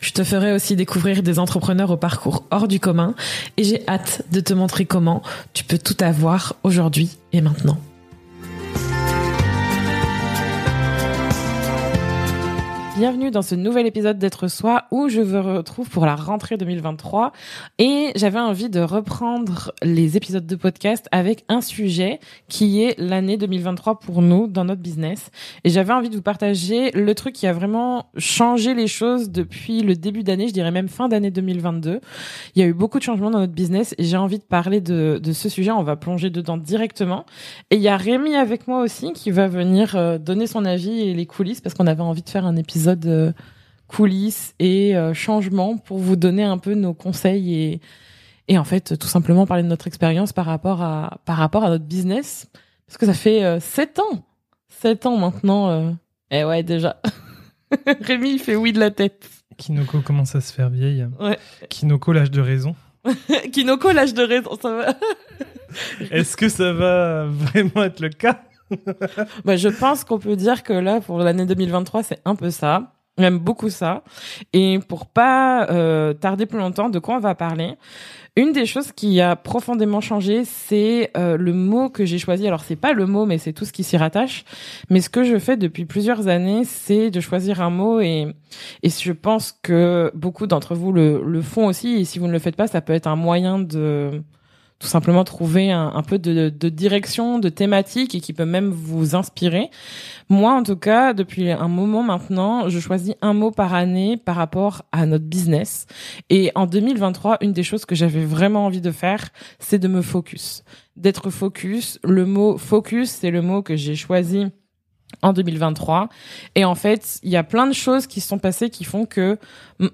Je te ferai aussi découvrir des entrepreneurs au parcours hors du commun et j'ai hâte de te montrer comment tu peux tout avoir aujourd'hui et maintenant. Bienvenue dans ce nouvel épisode d'être soi où je vous retrouve pour la rentrée 2023 et j'avais envie de reprendre les épisodes de podcast avec un sujet qui est l'année 2023 pour nous dans notre business. Et j'avais envie de vous partager le truc qui a vraiment changé les choses depuis le début d'année, je dirais même fin d'année 2022. Il y a eu beaucoup de changements dans notre business et j'ai envie de parler de, ce sujet, on va plonger dedans directement. Et il y a Rémi avec moi aussi qui va venir euh, donner son avis et les coulisses parce qu'on avait envie de faire un épisode de coulisses et euh, changements pour vous donner un peu nos conseils et, et en fait tout simplement parler de notre expérience par rapport à par rapport à notre business. Parce que ça fait euh, sept ans sept ans maintenant euh. eh ouais déjà. Rémi il fait oui de la tête. Kinoko commence à se faire vieille? Ouais. Kinoko l'âge de raison. Kinoko l'âge de raison ça va. Est-ce que ça va vraiment être le cas? bah, je pense qu'on peut dire que là, pour l'année 2023, c'est un peu ça. J'aime beaucoup ça. Et pour pas euh, tarder plus longtemps, de quoi on va parler? Une des choses qui a profondément changé, c'est euh, le mot que j'ai choisi. Alors c'est pas le mot, mais c'est tout ce qui s'y rattache. Mais ce que je fais depuis plusieurs années, c'est de choisir un mot et et je pense que beaucoup d'entre vous le, le font aussi. Et si vous ne le faites pas, ça peut être un moyen de tout simplement trouver un, peu de, direction, de thématique et qui peut même vous inspirer. Moi, en tout cas, depuis un moment maintenant, je choisis un mot par année par rapport à notre business. Et en 2023, une des choses que j'avais vraiment envie de faire, c'est de me focus. D'être focus. Le mot focus, c'est le mot que j'ai choisi en 2023. Et en fait, il y a plein de choses qui se sont passées qui font que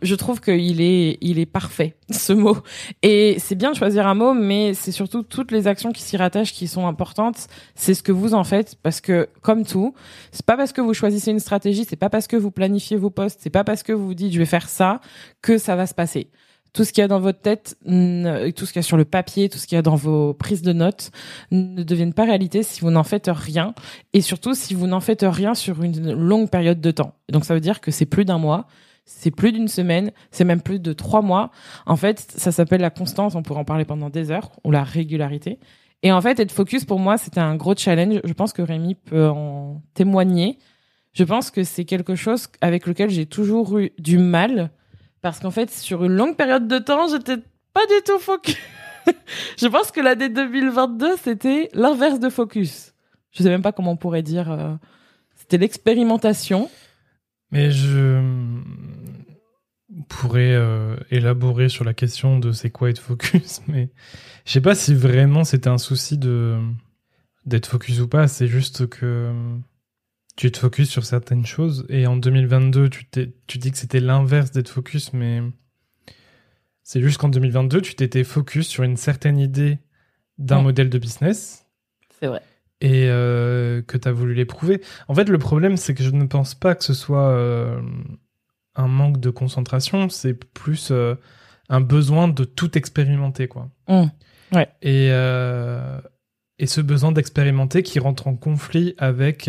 je trouve qu'il est, il est parfait, ce mot. Et c'est bien de choisir un mot, mais c'est surtout toutes les actions qui s'y rattachent qui sont importantes. C'est ce que vous en faites, parce que, comme tout, c'est pas parce que vous choisissez une stratégie, c'est pas parce que vous planifiez vos postes, c'est pas parce que vous vous dites je vais faire ça que ça va se passer tout ce qu'il y a dans votre tête, tout ce qu'il y a sur le papier, tout ce qu'il y a dans vos prises de notes ne deviennent pas réalité si vous n'en faites rien et surtout si vous n'en faites rien sur une longue période de temps. Donc ça veut dire que c'est plus d'un mois, c'est plus d'une semaine, c'est même plus de trois mois. En fait, ça s'appelle la constance, on pourrait en parler pendant des heures, ou la régularité. Et en fait, être focus pour moi, c'était un gros challenge. Je pense que Rémi peut en témoigner. Je pense que c'est quelque chose avec lequel j'ai toujours eu du mal parce qu'en fait, sur une longue période de temps, j'étais pas du tout focus. je pense que l'année 2022, c'était l'inverse de focus. Je sais même pas comment on pourrait dire. Euh, c'était l'expérimentation. Mais je pourrais euh, élaborer sur la question de c'est quoi être focus, mais je sais pas si vraiment c'était un souci de d'être focus ou pas. C'est juste que tu te focuses sur certaines choses et en 2022 tu, tu dis que c'était l'inverse d'être focus mais c'est juste qu'en 2022 tu t'étais focus sur une certaine idée d'un modèle de business c'est vrai et euh, que tu as voulu l'éprouver en fait le problème c'est que je ne pense pas que ce soit euh, un manque de concentration c'est plus euh, un besoin de tout expérimenter quoi mmh. ouais. et et ce besoin d'expérimenter qui rentre en conflit avec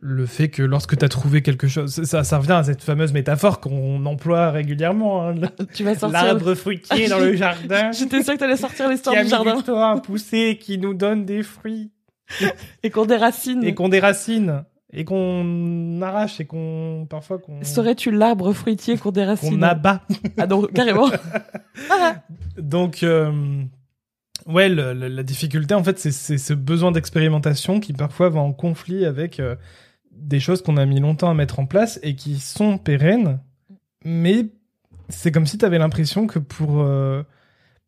le fait que lorsque tu as trouvé quelque chose, ça, ça revient à cette fameuse métaphore qu'on emploie régulièrement. Hein, tu vas sortir l'arbre fruitier dans le jardin. J'étais sûr que tu allais sortir l'histoire du jardin. Qui a pousser, qui nous donne des fruits et qu'on déracine et qu'on déracine et qu'on arrache et qu'on parfois qu'on. Serais-tu l'arbre fruitier qu'on déracine Qu'on abat. ah donc carrément. donc. Euh, ouais, la difficulté, en fait, c'est ce besoin d'expérimentation qui parfois va en conflit avec euh, des choses qu'on a mis longtemps à mettre en place et qui sont pérennes, mais c'est comme si tu avais l'impression que pour, euh,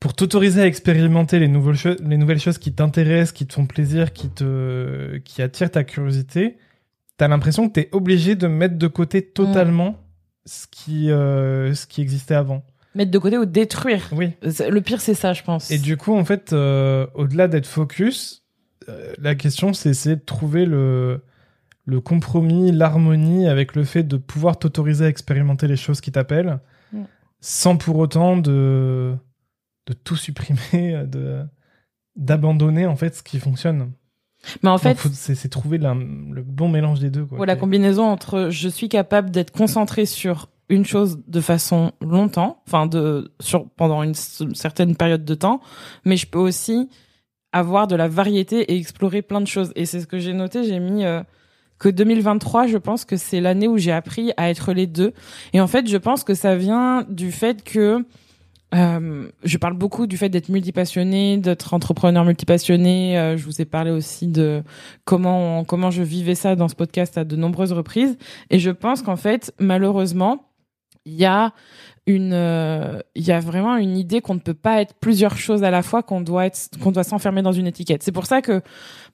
pour t'autoriser à expérimenter les, nouvelles les nouvelles choses qui t'intéressent, qui te font plaisir, qui, te, qui attirent ta curiosité, tu as l'impression que tu es obligé de mettre de côté totalement ce qui, euh, ce qui existait avant. Mettre de côté ou détruire. Oui. C'est- Le pire, c'est ça, je pense. Et du coup, en fait, euh, au-delà d'être focus, euh, la question, c'est essayer de trouver le, le compromis, l'harmonie avec le fait de pouvoir t'autoriser à expérimenter les choses qui t'appellent, Mm. sans pour autant de, de tout supprimer, de d'abandonner en fait ce qui fonctionne. Mais en fait, faut- c'est trouver la- le bon mélange des deux. Quoi, Ouais, la combinaison entre je suis capable d'être concentré sur une chose de façon longtemps, enfin de sur pendant une certaine période de temps, mais je peux aussi avoir de la variété et explorer plein de choses. Et c'est ce que j'ai noté. J'ai mis euh, que 2023, je pense que c'est l'année où j'ai appris à être les deux. Et en fait, je pense que ça vient du fait que euh, je parle beaucoup du fait d'être multipassionné, d'être entrepreneur multipassionné. Euh, je vous ai parlé aussi de comment comment je vivais ça dans ce podcast à de nombreuses reprises. Et je pense qu'en fait, malheureusement, il y a une euh, il y a vraiment une idée qu'on ne peut pas être plusieurs choses à la fois, qu'on doit être qu'on doit s'enfermer dans une étiquette. C'est pour ça que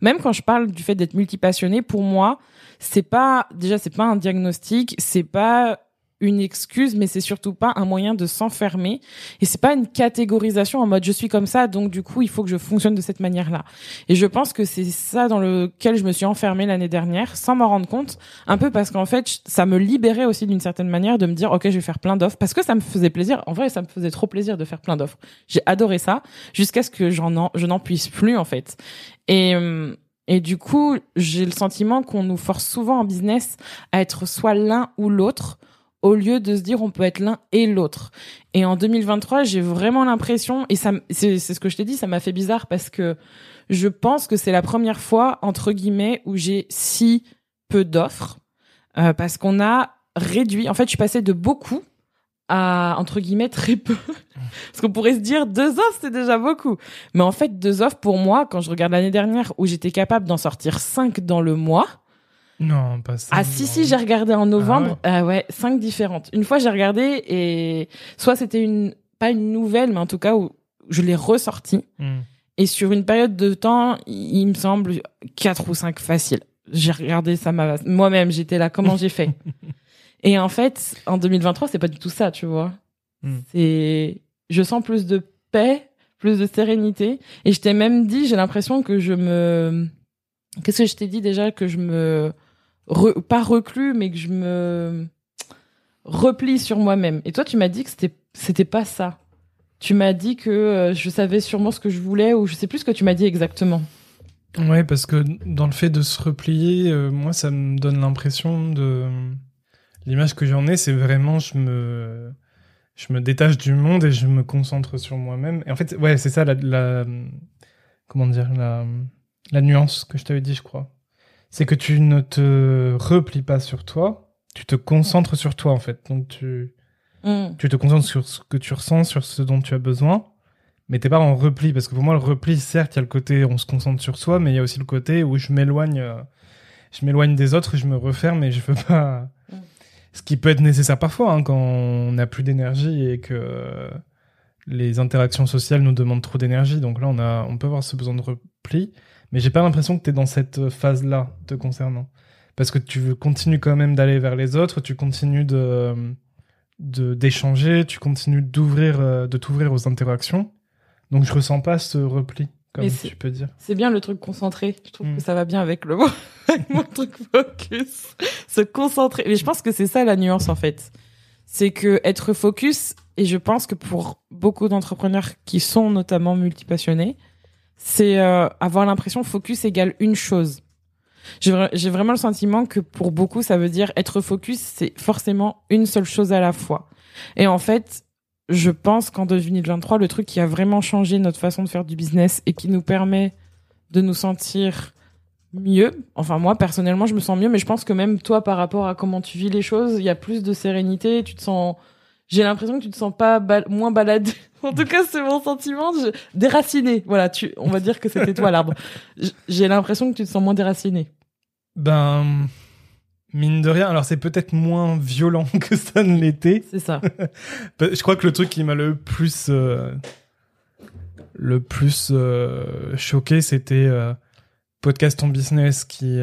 même quand je parle du fait d'être multipassionné, pour moi, c'est pas déjà c'est pas un diagnostic, c'est pas une excuse, mais c'est surtout pas un moyen de s'enfermer. Et c'est pas une catégorisation en mode je suis comme ça, donc du coup il faut que je fonctionne de cette manière-là. Et je pense que c'est ça dans lequel je me suis enfermée l'année dernière, sans m'en rendre compte, un peu parce qu'en fait ça me libérait aussi d'une certaine manière de me dire ok je vais faire plein d'offres, parce que ça me faisait plaisir. En vrai ça me faisait trop plaisir de faire plein d'offres. J'ai adoré ça jusqu'à ce que je n'en puisse plus en fait. Et euh, et du coup, j'ai le sentiment qu'on nous force souvent en business à être soit l'un ou l'autre, au lieu de se dire on peut être l'un et l'autre. Et en 2023, j'ai vraiment l'impression, et c'est ce que je t'ai dit, ça m'a fait bizarre parce que je pense que c'est la première fois, entre guillemets, où j'ai si peu d'offres, euh, parce qu'on a réduit, en fait, je suis passée de beaucoup à, entre guillemets, très peu. parce qu'on pourrait se dire deux offres, c'est déjà beaucoup. Mais en fait, deux offres, pour moi, quand je regarde l'année dernière où j'étais capable d'en sortir cinq dans le mois, Non, pas ça. ah si non. si j'ai regardé en novembre ah ouais. cinq différentes une fois j'ai regardé et soit c'était une pas une nouvelle mais en tout cas où je l'ai ressorti Hmm. et sur une période de temps il me semble quatre ou cinq faciles j'ai regardé ça m'a moi-même j'étais là comment j'ai fait? Et en fait en 2023 c'est pas du tout ça tu vois Hmm. c'est je sens plus de paix plus de sérénité et je t'ai même dit j'ai l'impression que je me qu'est-ce que je t'ai dit déjà? Que je me pas reclus, mais que je me replie sur moi-même. Et toi, tu m'as dit que c'était c'était pas ça. Tu m'as dit que euh, je savais sûrement ce que je voulais, ou je sais plus ce que tu m'as dit exactement. Ouais, parce que dans le fait de se replier, euh, moi, ça me donne l'impression de. L'image que j'en ai, c'est vraiment, je me. Je me détache du monde et je me concentre sur moi-même. Et en fait, ouais, c'est ça la, la- Comment dire la, la nuance que je t'avais dit, je crois. C'est que tu ne te replies pas sur toi, tu te concentres sur toi, en fait. Donc, tu, Mm. tu te concentres sur ce que tu ressens, sur ce dont tu as besoin, mais t'es pas en repli, parce que pour moi, le repli, certes, il y a le côté on se concentre sur soi, mais il y a aussi le côté où je m'éloigne, euh, je m'éloigne des autres, je me referme et je veux pas. Mm. Ce qui peut être nécessaire parfois hein, quand on n'a plus d'énergie et que les interactions sociales nous demandent trop d'énergie. Donc là, on a, on peut avoir ce besoin de repli, mais j'ai pas l'impression que t'es dans cette phase-là te concernant, parce que tu continues quand même d'aller vers les autres, tu continues de de d'échanger, tu continues d'ouvrir, euh, de t'ouvrir aux interactions. Donc je ressens pas ce repli, comme tu peux dire. C'est bien le truc concentré. Je trouve Mm. que ça va bien avec le mot, avec mon truc focus. Se concentrer. Mais je pense que c'est ça la nuance en fait. C'est que être focus, et je pense que pour beaucoup d'entrepreneurs qui sont notamment multipassionnés, c'est euh, avoir l'impression focus égale une chose. J'ai vra- j'ai vraiment le sentiment que pour beaucoup, ça veut dire être focus, c'est forcément une seule chose à la fois. Et en fait, je pense qu'en 2023, le truc qui a vraiment changé notre façon de faire du business et qui nous permet de nous sentir mieux. Enfin, moi, personnellement, je me sens mieux, mais je pense que même toi, par rapport à comment tu vis les choses, il y a plus de sérénité, tu te sens, j'ai l'impression que tu te sens pas bal- moins baladé. En tout cas, c'est mon sentiment. Je... Déraciné. Voilà, tu, on va dire que c'était toi l'arbre. J'ai l'impression que tu te sens moins déraciné. Ben, mine de rien, alors c'est peut-être moins violent que ça ne l'était. C'est ça. Je crois que le truc qui m'a le plus, euh, le plus euh, choqué, c'était euh, podcast ton business qui,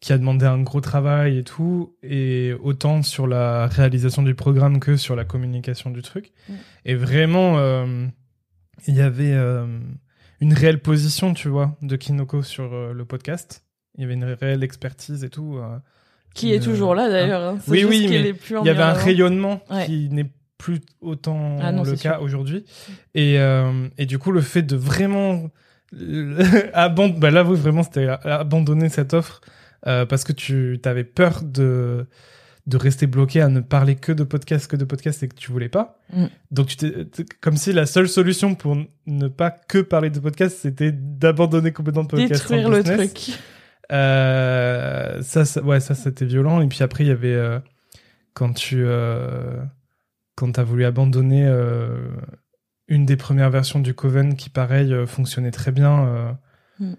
qui a demandé un gros travail et tout, et autant sur la réalisation du programme que sur la communication du truc. Mm. Et vraiment, euh, il y avait euh, une réelle position, tu vois, de Kinoko sur euh, le podcast. Il y avait une réelle expertise et tout. Qui est toujours là d'ailleurs. hein. Oui, oui, mais il y avait un rayonnement Ouais. qui n'est plus autant Ah non, le cas aujourd'hui. Et, et du coup, le fait de vraiment abandonner, bah là, oui, vraiment, c'était abandonner cette offre euh, parce que tu avais peur de de rester bloqué à ne parler que de podcast, que de podcast et que tu voulais pas. Mm. Donc, tu t'es, comme si la seule solution pour ne pas que parler de podcast, c'était d'abandonner complètement le podcast. Détruire le business. truc. Euh, ça, ça- ouais, ça c'était violent. Et puis après, il y avait euh, quand tu euh, quand t'as voulu abandonner une des premières versions du Coven qui, pareil, fonctionnait très bien. Mm.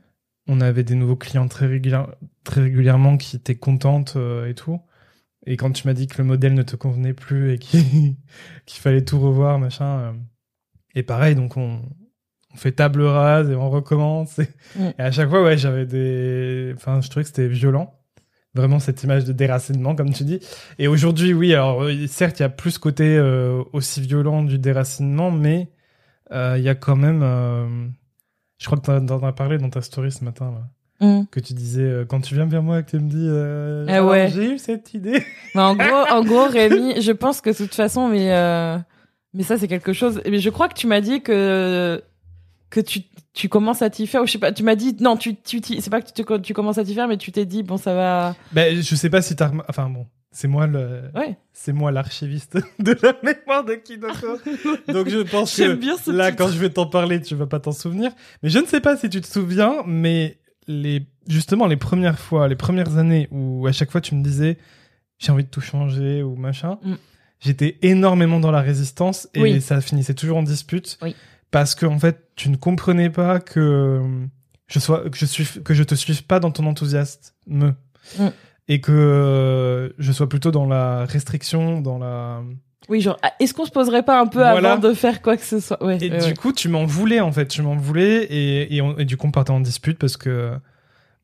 On avait des nouveaux clients très, régulière- très régulièrement qui étaient contentes euh, et tout. Et quand tu m'as dit que le modèle ne te convenait plus et qu'il fallait tout revoir, machin. euh, et pareil, donc on, on fait table rase et on recommence. Et, Mm. et à chaque fois, ouais, j'avais des. Enfin, je trouvais que c'était violent. Vraiment, cette image de déracinement, comme tu dis. Et aujourd'hui, oui, alors, euh, certes, il y a plus ce côté euh, aussi violent du déracinement, mais euh, il y a quand même. euh, je crois que t'en as parlé dans ta story ce matin, là, Mm. que tu disais euh, quand tu viens vers moi, que tu me dis. Euh, Ah Alors, ouais. J'ai eu cette idée. Mais en gros, en gros, Rémi, je pense que de toute façon, mais euh, mais ça c'est quelque chose. Mais je crois que tu m'as dit que que tu tu commences à t'y faire ou je sais pas. Tu m'as dit non, tu tu c'est pas que tu, tu commences à t'y faire, mais tu t'es dit bon ça va. Ben, je sais pas si t'as. rem- Enfin, bon, c'est moi le. Ouais. C'est moi l'archiviste de la mémoire de Kinoko. Donc je pense que bien là, titre. quand je vais t'en parler, tu vas pas t'en souvenir. Mais je ne sais pas si tu te souviens, mais les justement les premières fois, les premières années où à chaque fois tu me disais j'ai envie de tout changer ou machin, Mm. j'étais énormément dans la résistance et Oui. ça finissait toujours en dispute Oui. parce que en fait tu ne comprenais pas que je sois que je suis que je te suive pas dans ton enthousiasme Mm. Et que euh, je sois plutôt dans la restriction, dans la Oui, genre ah, est-ce qu'on se poserait pas un peu Voilà. avant de faire quoi que ce soit? Ouais. et ouais, du ouais. coup, tu m'en voulais en fait, tu m'en voulais et, et, on- et du coup, on partait en dispute parce que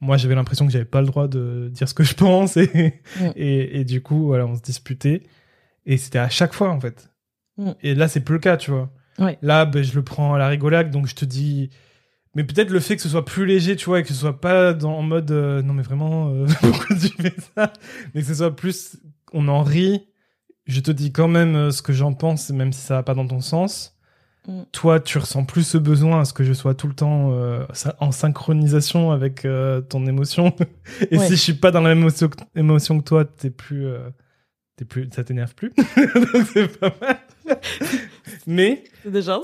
moi, j'avais l'impression que j'avais pas le droit de dire ce que je pense et, et, et du coup, voilà, on se disputait et c'était à chaque fois en fait. Et là, c'est plus le cas, tu vois. Là, ben, je le prends à la rigolade, donc je te dis. Mais peut-être le fait que ce soit plus léger, tu vois, et que ce soit pas dans, en mode euh, non mais vraiment euh, pourquoi tu fais ça, mais que ce soit plus on en rit. Je te dis quand même euh, ce que j'en pense, même si ça va pas dans ton sens. Mm. Toi, tu ressens plus ce besoin à ce que je sois tout le temps euh, en synchronisation avec ton émotion. Et Ouais. si je suis pas dans la même émotion, que- émotion que toi, t'es plus, t'es plus, ça t'énerve plus. Donc c'est pas mal. mais déjà.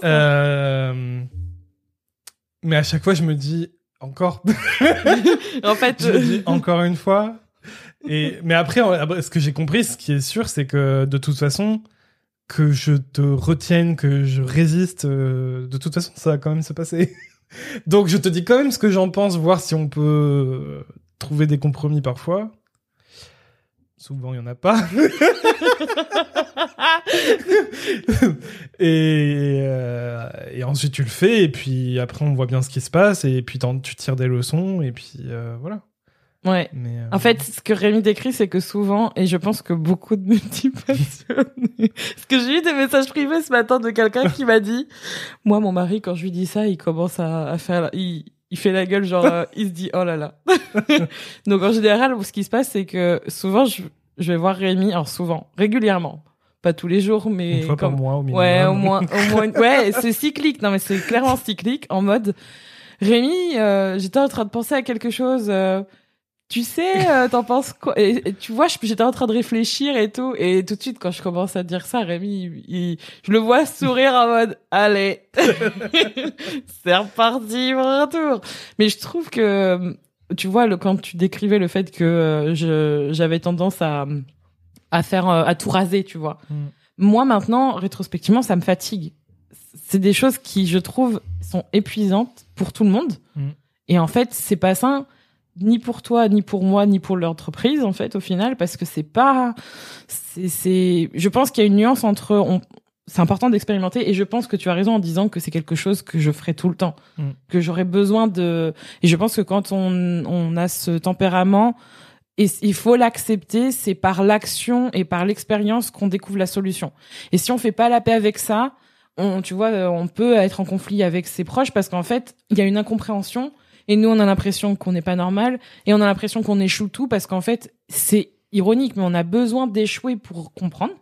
Euh, mais à chaque fois, je me dis encore, en fait, je me dis encore une fois. Et mais après, ce que j'ai compris, ce qui est sûr, c'est que de toute façon, que je te retienne, que je résiste, euh, de toute façon, ça va quand même se passer. Donc, je te dis quand même ce que j'en pense, voir si on peut euh, trouver des compromis parfois. Souvent, il y en a pas. et, euh, et ensuite tu le fais et puis après on voit bien ce qui se passe et puis tu tires des leçons et puis euh, voilà. ouais. Mais euh, En fait, ce que Rémi décrit, c'est que souvent, et je pense que beaucoup de multipassionnés, parce que j'ai eu des messages privés ce matin de quelqu'un qui m'a dit, moi, mon mari, quand je lui dis ça, il commence à, à faire, il, il fait la gueule, genre, euh, il se dit, oh là là. Donc, en général, ce qui se passe, c'est que souvent, je, je vais voir Rémi, alors souvent, régulièrement, pas tous les jours, mais une fois par comme- mois au minimum. Ouais, au moins, au moins, ouais, c'est cyclique. Non, mais c'est clairement cyclique en mode, Rémi, euh, j'étais en train de penser à quelque chose. euh, tu sais, euh, t'en penses quoi? Et, et tu vois, j'étais en train de réfléchir et tout. Et tout de suite, quand je commence à dire ça, Rémi, il, il- je le vois sourire en mode, allez, c'est reparti pour un tour. Mais je trouve que, tu vois, le, quand tu décrivais le fait que euh, j'avais tendance à, à faire, euh, à tout raser, tu vois Mm. moi maintenant, rétrospectivement, ça me fatigue. C'est des choses qui, je trouve, sont épuisantes pour tout le monde. Mm. Et en fait, c'est pas sain ni pour toi, ni pour moi, ni pour l'entreprise, en fait, au final, parce que c'est pas, c'est, c'est, je pense qu'il y a une nuance entre, on, c'est important d'expérimenter et je pense que tu as raison en disant que c'est quelque chose que je ferai tout le temps, Mm. que j'aurais besoin de, et je pense que quand on, on a ce tempérament, Et il faut l'accepter, c'est par l'action et par l'expérience qu'on découvre la solution. Et si on fait pas la paix avec ça, on, tu vois, on peut être en conflit avec ses proches parce qu'en fait, il y a une incompréhension et nous, on a l'impression qu'on n'est pas normal et on a l'impression qu'on échoue tout parce qu'en fait, c'est ironique, mais on a besoin d'échouer pour comprendre.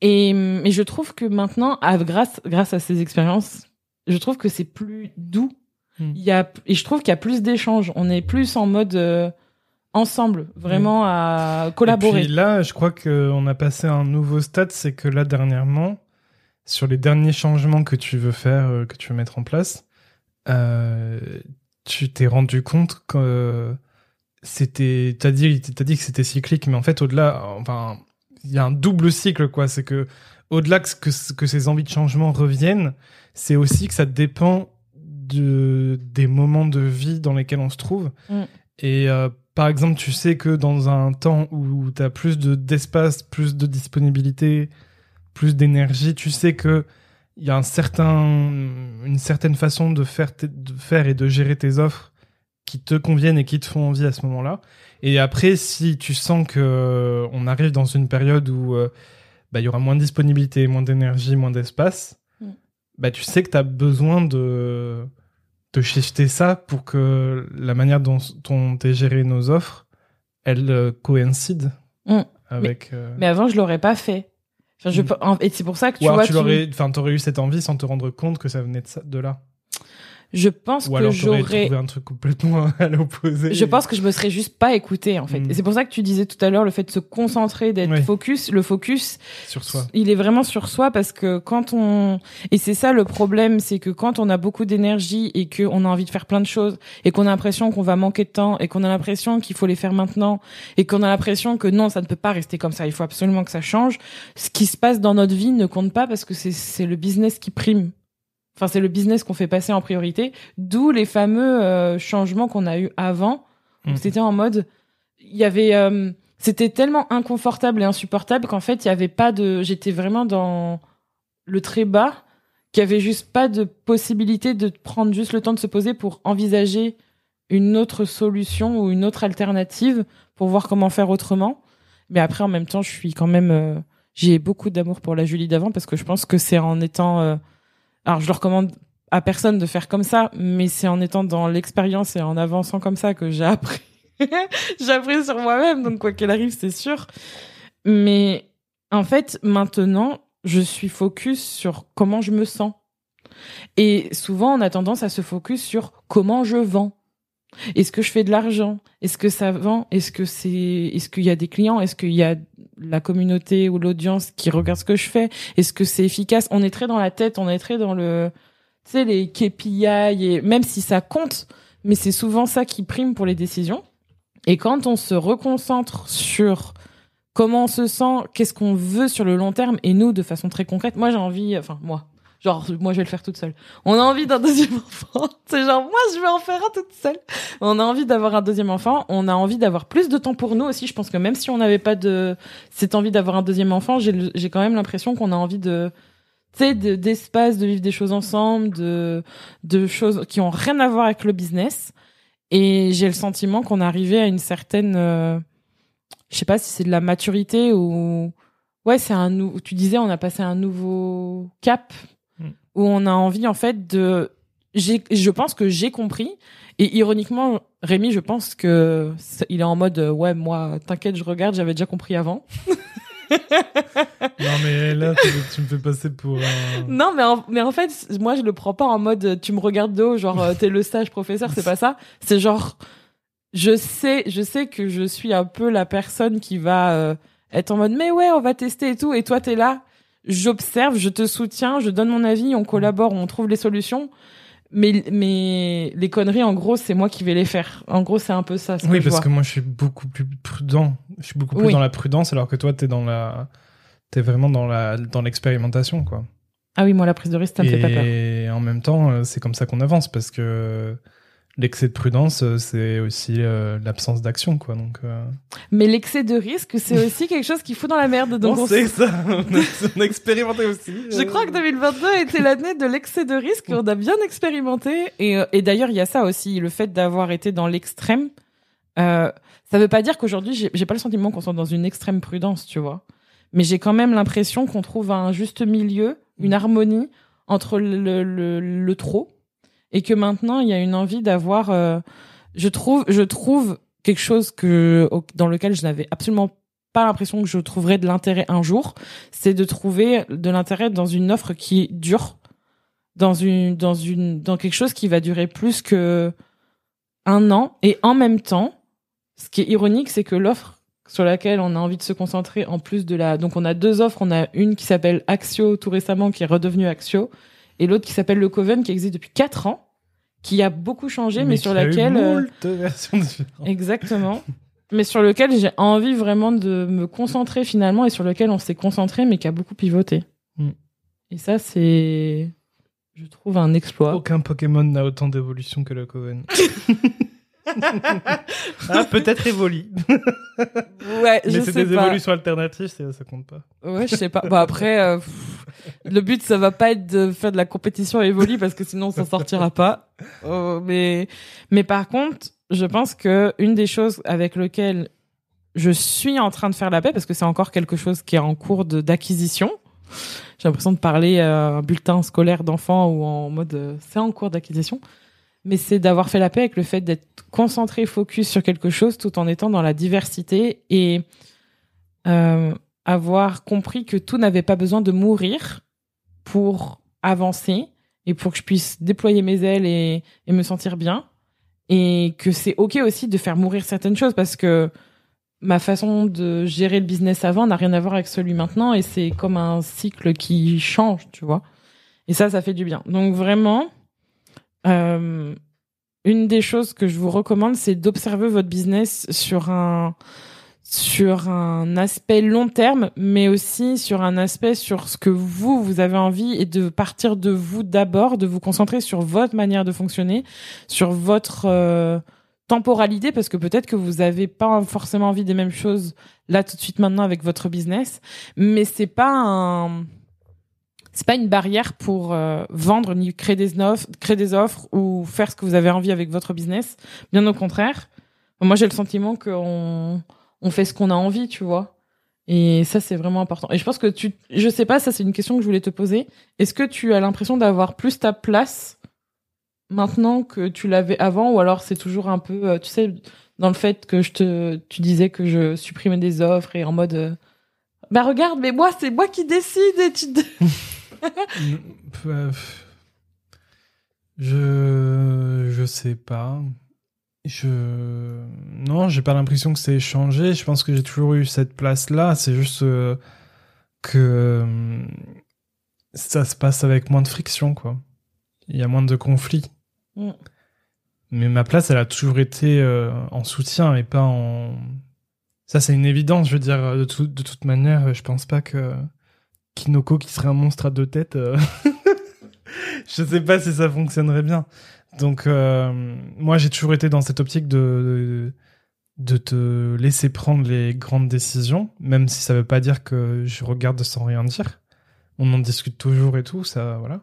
Et, et je trouve que maintenant, grâce, grâce à ces expériences, je trouve que c'est plus doux. Hmm. Il y a, et je trouve qu'il y a plus d'échanges. On est plus en mode euh, ensemble, vraiment à collaborer. Et puis là, je crois qu'on a passé un nouveau stade, c'est que là, dernièrement, sur les derniers changements que tu veux faire, euh, que tu veux mettre en place, euh, tu t'es rendu compte que c'était, t'as dit, t'as dit que c'était cyclique, mais en fait, au-delà, enfin, il y a un double cycle, quoi. C'est que, au-delà que, que ces envies de changement reviennent, c'est aussi que ça dépend de, des moments de vie dans lesquels on se trouve. Mm. Et euh, par exemple, tu sais que dans un temps où tu as plus d'espace, plus de disponibilité, plus d'énergie, tu sais que il y a un certain, une certaine façon de faire, de faire et de gérer tes offres qui te conviennent et qui te font envie à ce moment-là. Et après, si tu sens que euh, on arrive dans une période où euh, bah, il y aura moins de disponibilité, moins d'énergie, moins d'espace, mm. bah, tu sais que tu as besoin de, de shifter ça pour que la manière dont, on t'es géré nos offres, elle euh, coïncide mm. avec. Mais, avant, je l'aurais pas fait. Enfin, je, mm. et c'est pour ça que tu vois. Tu l'aurais, enfin, t'aurais eu cette envie sans te rendre compte que ça venait de, ça, de là. Je pense Ou que j'aurais trouvé un truc complètement à l'opposé. Je pense que je me serais juste pas écouté en fait. Mm. Et c'est pour ça que tu disais tout à l'heure le fait de se concentrer, d'être focus, le focus sur soi. Il est vraiment sur soi parce que quand on et c'est ça le problème, c'est que quand on a beaucoup d'énergie et que on a envie de faire plein de choses et qu'on a l'impression qu'on va manquer de temps et qu'on a l'impression qu'il faut les faire maintenant et qu'on a l'impression que non, ça ne peut pas rester comme ça, il faut absolument que ça change. Ce qui se passe dans notre vie ne compte pas parce que c'est c'est le business qui prime. Enfin, c'est le business qu'on fait passer en priorité, d'où les fameux euh, changements qu'on a eu avant. Mmh. C'était en mode, il y avait, euh, c'était tellement inconfortable et insupportable qu'en fait, il y avait pas de, j'étais vraiment dans le très bas, qu'il y avait juste pas de possibilité de prendre juste le temps de se poser pour envisager une autre solution ou une autre alternative pour voir comment faire autrement. Mais après, en même temps, je suis quand même, euh, j'ai beaucoup d'amour pour la Julie d'avant parce que je pense que c'est en étant alors je le recommande à personne de faire comme ça, mais c'est en étant dans l'expérience et en avançant comme ça que j'ai appris. j'ai appris sur moi-même, donc quoi qu'il arrive, c'est sûr. Mais en fait, maintenant, je suis focus sur comment je me sens. Et souvent, on a tendance à se focus sur comment je vends. Est-ce que je fais de l'argent? Est-ce que ça vend? Est-ce que c'est est-ce qu'il y a des clients? Est-ce qu'il y a la communauté ou l'audience qui regarde ce que je fais Est-ce que c'est efficace? On est très dans la tête, on est très dans le tu sais les KPI et même si ça compte, mais c'est souvent ça qui prime pour les décisions. Et quand on se reconcentre sur comment on se sent, qu'est-ce qu'on veut sur le long terme et nous de façon très concrète, moi j'ai envie enfin moi Genre, moi, je vais le faire toute seule. On a envie d'un deuxième enfant. C'est genre, moi, je vais en faire un toute seule. On a envie d'avoir un deuxième enfant. On a envie d'avoir plus de temps pour nous aussi. Je pense que même si on n'avait pas de cette envie d'avoir un deuxième enfant, j'ai quand même l'impression qu'on a envie de, tu sais, d'espace, de, vivre des choses ensemble, de, de choses qui ont rien à voir avec le business. Et j'ai le sentiment qu'on est arrivé à une certaine, euh, je sais pas si c'est de la maturité ou, ouais, c'est un, tu disais, on a passé un nouveau cap où on a envie en fait de je pense que j'ai compris. Et ironiquement Rémi je pense que il est en mode ouais moi t'inquiète je regarde j'avais déjà compris avant. Non mais là tu, me fais passer pour non mais en, mais en fait moi je le prends pas en mode tu me regardes de haut genre euh, t'es le stage professeur c'est pas ça. C'est genre je sais je sais que je suis un peu la personne qui va euh, être en mode mais ouais on va tester et tout et toi t'es là j'observe, je te soutiens, je donne mon avis, on collabore, on trouve les solutions. Mais, mais les conneries, en gros, c'est moi qui vais les faire. En gros, c'est un peu ça. Oui, parce que moi, je suis beaucoup plus prudent. Je suis beaucoup plus dans la prudence, alors que toi, t'es dans la, t'es vraiment dans la, dans l'expérimentation, quoi. Ah oui, moi, la prise de risque, ça me fait pas peur. Et en même temps, euh, c'est comme ça qu'on avance, parce que l'excès de prudence, euh, c'est aussi euh, l'absence d'action, quoi. Donc. Euh. Mais l'excès de risque, c'est aussi quelque chose qu'il faut dans la merde. Donc on, sait ça. on a expérimenté aussi. Je crois que 2022 a été l'année de l'excès de risque. On a bien expérimenté. Et, et d'ailleurs, il y a ça aussi, le fait d'avoir été dans l'extrême Euh, ça veut pas dire qu'aujourd'hui, j'ai j'ai pas le sentiment qu'on soit dans une extrême prudence, tu vois. Mais j'ai quand même l'impression qu'on trouve un juste milieu, une harmonie entre le, le, le trop et que maintenant il y a une envie d'avoir. euh, je trouve, je trouve quelque chose que dans lequel je n'avais absolument pas l'impression que je trouverais de l'intérêt un jour, c'est de trouver de l'intérêt dans une offre qui dure, dans une, dans une, dans quelque chose qui va durer plus que un an et en même temps, ce qui est ironique, c'est que l'offre sur laquelle on a envie de se concentrer en plus de la donc on a deux offres on a une qui s'appelle Axio tout récemment qui est redevenue Axio et l'autre qui s'appelle le Coven qui existe depuis quatre ans qui a beaucoup changé mais, sur laquelle euh, moult versions différentes. exactement mais sur lequel j'ai envie vraiment de me concentrer finalement et sur lequel on s'est concentré mais qui a beaucoup pivoté Mm. et ça c'est je trouve un exploit Aucun Pokémon n'a autant d'évolution que le Coven. ah, peut-être Evoli. ouais je Mais c'est sais des pas évolutions alternatives, c'est- ça compte pas. Ouais, je sais pas. Bah après, euh, pff, le but ça va pas être de faire de la compétition Evoli parce que sinon on s'en sortira pas. Euh, mais mais par contre, je pense que une des choses avec lequel je suis en train de faire la paix parce que c'est encore quelque chose qui est en cours de d'acquisition. J'ai l'impression de parler euh, un bulletin scolaire d'enfant ou en mode euh, c'est en cours d'acquisition. Mais c'est d'avoir fait la paix avec le fait d'être concentré, focus sur quelque chose tout en étant dans la diversité et euh, avoir compris que tout n'avait pas besoin de mourir pour avancer et pour que je puisse déployer mes ailes et, et me sentir bien. Et que c'est OK aussi de faire mourir certaines choses parce que ma façon de gérer le business avant n'a rien à voir avec celui maintenant et c'est comme un cycle qui change, tu vois. Et ça, ça fait du bien. Donc vraiment, euh, une des choses que je vous recommande, c'est d'observer votre business sur un sur un aspect long terme, mais aussi sur un aspect sur ce que vous, vous avez envie et de partir de vous d'abord, de vous concentrer sur votre manière de fonctionner, sur votre euh, temporalité, parce que peut-être que vous avez pas forcément envie des mêmes choses là tout de suite maintenant avec votre business, mais c'est pas un c'est pas une barrière pour euh, vendre ni créer des offres, créer des offres ou faire ce que vous avez envie avec votre business. Bien au contraire. Moi, j'ai le sentiment qu'on on fait ce qu'on a envie, tu vois. Et ça, c'est vraiment important. Et je pense que tu, je sais pas, ça, c'est une question que je voulais te poser. Est-ce que tu as l'impression d'avoir plus ta place maintenant que tu l'avais avant, ou alors c'est toujours un peu, euh, tu sais, dans le fait que je te, tu disais que je supprimais des offres et en mode, euh, bah regarde, mais moi, c'est moi qui décide et tu. Euh, Je je sais pas. Je non, j'ai pas l'impression que c'est changé. Je pense que j'ai toujours eu cette place là. C'est juste euh, que ça se passe avec moins de friction quoi. Il y a moins de conflits. Mm. Mais ma place, elle a toujours été euh, en soutien et pas en. Ça, c'est une évidence. Je veux dire, de, tout- de toute manière, je pense pas que Kinoko, qui serait un monstre à deux têtes, euh, je sais pas si ça fonctionnerait bien. Donc, euh, moi, j'ai toujours été dans cette optique de, de te laisser prendre les grandes décisions, même si ça veut pas dire que je regarde sans rien dire. On en discute toujours et tout, ça, voilà.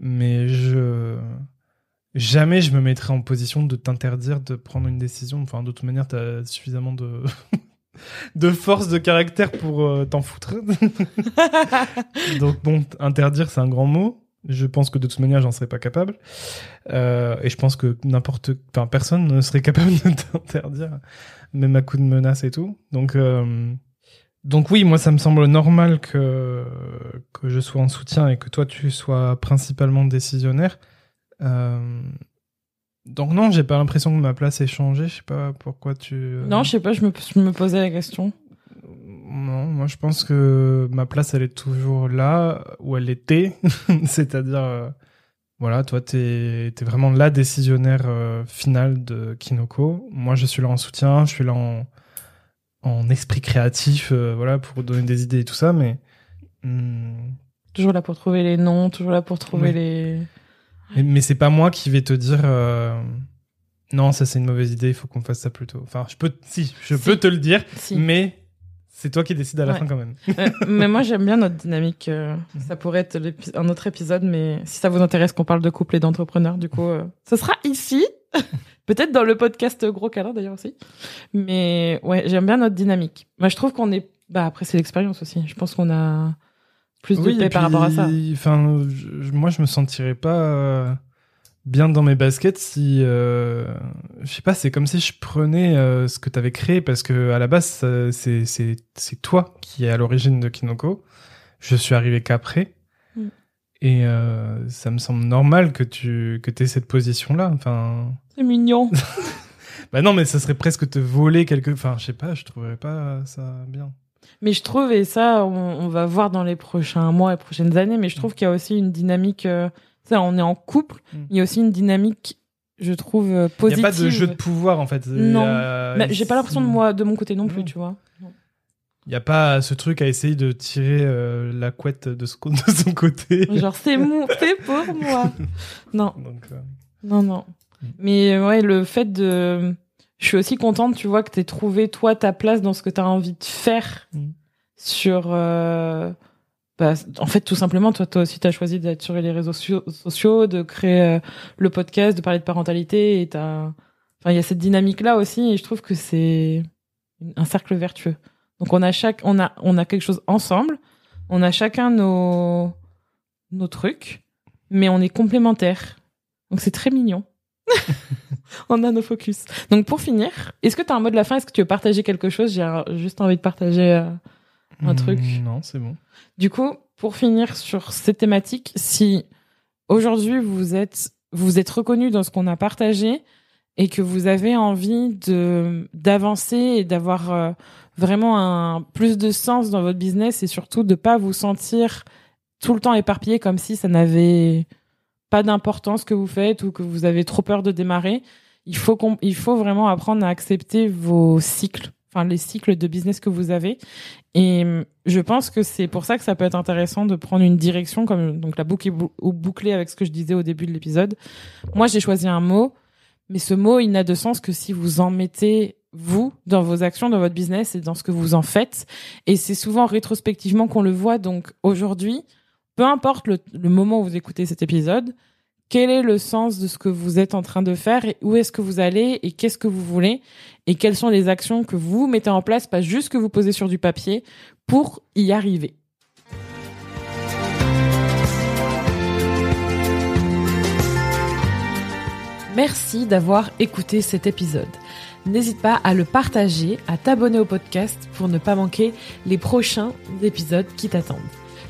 Mais je. Jamais je me mettrai en position de t'interdire de prendre une décision. Enfin, de toute manière, t'as suffisamment de. de force de caractère pour euh, t'en foutre. Donc bon, interdire, c'est un grand mot. Je pense que de toute manière, j'en serais pas capable. Euh, et je pense que n'importe, enfin, personne ne serait capable de t'interdire, même à coup de menace et tout. Donc, euh, donc oui, moi, ça me semble normal que que je sois en soutien et que toi, tu sois principalement décisionnaire. Euh, donc non, j'ai pas l'impression que ma place ait changé. Je sais pas pourquoi tu. euh, Non, je sais pas, je me, je me posais la question. non, moi je pense que ma place elle est toujours là où elle était, c'est-à-dire euh, voilà, toi t'es es vraiment la décisionnaire euh, finale de Kinoko. Moi je suis là en soutien, je suis là en, en esprit créatif, euh, voilà pour donner des idées et tout ça, mais hmm, Toujours là pour trouver les noms, toujours là pour trouver Oui. les. Mais, mais c'est pas moi qui vais te dire euh, non ça c'est une mauvaise idée, il faut qu'on fasse ça plus tôt. Enfin je peux si je Si. peux te le dire, Si. mais c'est toi qui décides à la Ouais. fin quand même. Euh, mais moi j'aime bien notre dynamique. euh, ça pourrait être un autre épisode, mais si ça vous intéresse qu'on parle de couple et d'entrepreneurs, du coup, euh, ce sera ici. Peut-être dans le podcast Gros Câlin d'ailleurs aussi. Mais ouais, j'aime bien notre dynamique. Moi, je trouve qu'on est. Bah après, c'est l'expérience aussi. Je pense qu'on a plus de Oui, paix par rapport à ça. Enfin, moi, je me sentirais pas euh, bien dans mes baskets si, euh, je sais pas, c'est comme si je prenais euh, ce que tu avais créé parce que à la base, c'est c'est c'est toi qui est à l'origine de Kinoko. Je suis arrivé qu'après. Mm. Et euh, ça me semble normal que tu que aies cette position-là. Enfin, C'est mignon. bah non, mais ça serait presque te voler quelque. Enfin, je sais pas, je trouverais pas ça bien. Mais je trouve, et ça, on, on va voir dans les prochains mois et prochaines années, mais je trouve qu'il y a aussi une dynamique. euh, ça, on est en couple. Mm. Il y a aussi une dynamique, je trouve, euh, Il n'y positive. a pas de jeu de pouvoir en fait. Non. Mais j'ai pas l'impression de moi, de mon côté non plus, Non. tu vois. Il n'y a pas ce truc à essayer de tirer euh, la couette de, ce, de son côté. Genre, c'est mon, c'est pour moi. Non, Donc, euh, non, non. Mm. Mais euh, ouais, le fait de. Je suis aussi contente, tu vois, que t'aies trouvé, toi, ta place dans ce que t'as envie de faire Mm. sur. euh, bah, en fait, tout simplement, toi, toi aussi, t'as choisi d'être sur les réseaux sociaux, de créer euh, le podcast, de parler de parentalité, et t'as. Enfin, il y a cette dynamique-là aussi, et je trouve que c'est un cercle vertueux. Donc, on a chaque, on a, on a quelque chose ensemble, on a chacun nos, nos trucs, mais on est complémentaires. Donc, c'est très mignon. on a nos focus. Donc, pour finir, est-ce que tu as un mot de la fin? Est-ce que tu veux partager quelque chose? J'ai juste envie de partager. euh, Un truc. mm, Non, c'est bon. Du coup, pour finir sur cette thématique, si aujourd'hui vous êtes vous êtes reconnu dans ce qu'on a partagé et que vous avez envie de d'avancer et d'avoir euh, vraiment un plus de sens dans votre business et surtout de pas vous sentir tout le temps éparpillé comme si ça n'avait pas d'importance que vous faites ou que vous avez trop peur de démarrer, il faut il faut vraiment apprendre à accepter vos cycles, enfin les cycles de business que vous avez et je pense que c'est pour ça que ça peut être intéressant de prendre une direction, comme donc la boucle est bou- ou bouclée avec ce que je disais au début de l'épisode. Moi, j'ai choisi un mot, mais ce mot, il n'a de sens que si vous en mettez vous dans vos actions, dans votre business et dans ce que vous en faites. Et c'est souvent rétrospectivement qu'on le voit. Donc aujourd'hui, peu importe le, moment où vous écoutez cet épisode, quel est le sens de ce que vous êtes en train de faire et où est-ce que vous allez et qu'est-ce que vous voulez et quelles sont les actions que vous mettez en place, pas juste que vous posez sur du papier pour y arriver. Merci d'avoir écouté cet épisode. N'hésite pas à le partager, à t'abonner au podcast pour ne pas manquer les prochains épisodes qui t'attendent.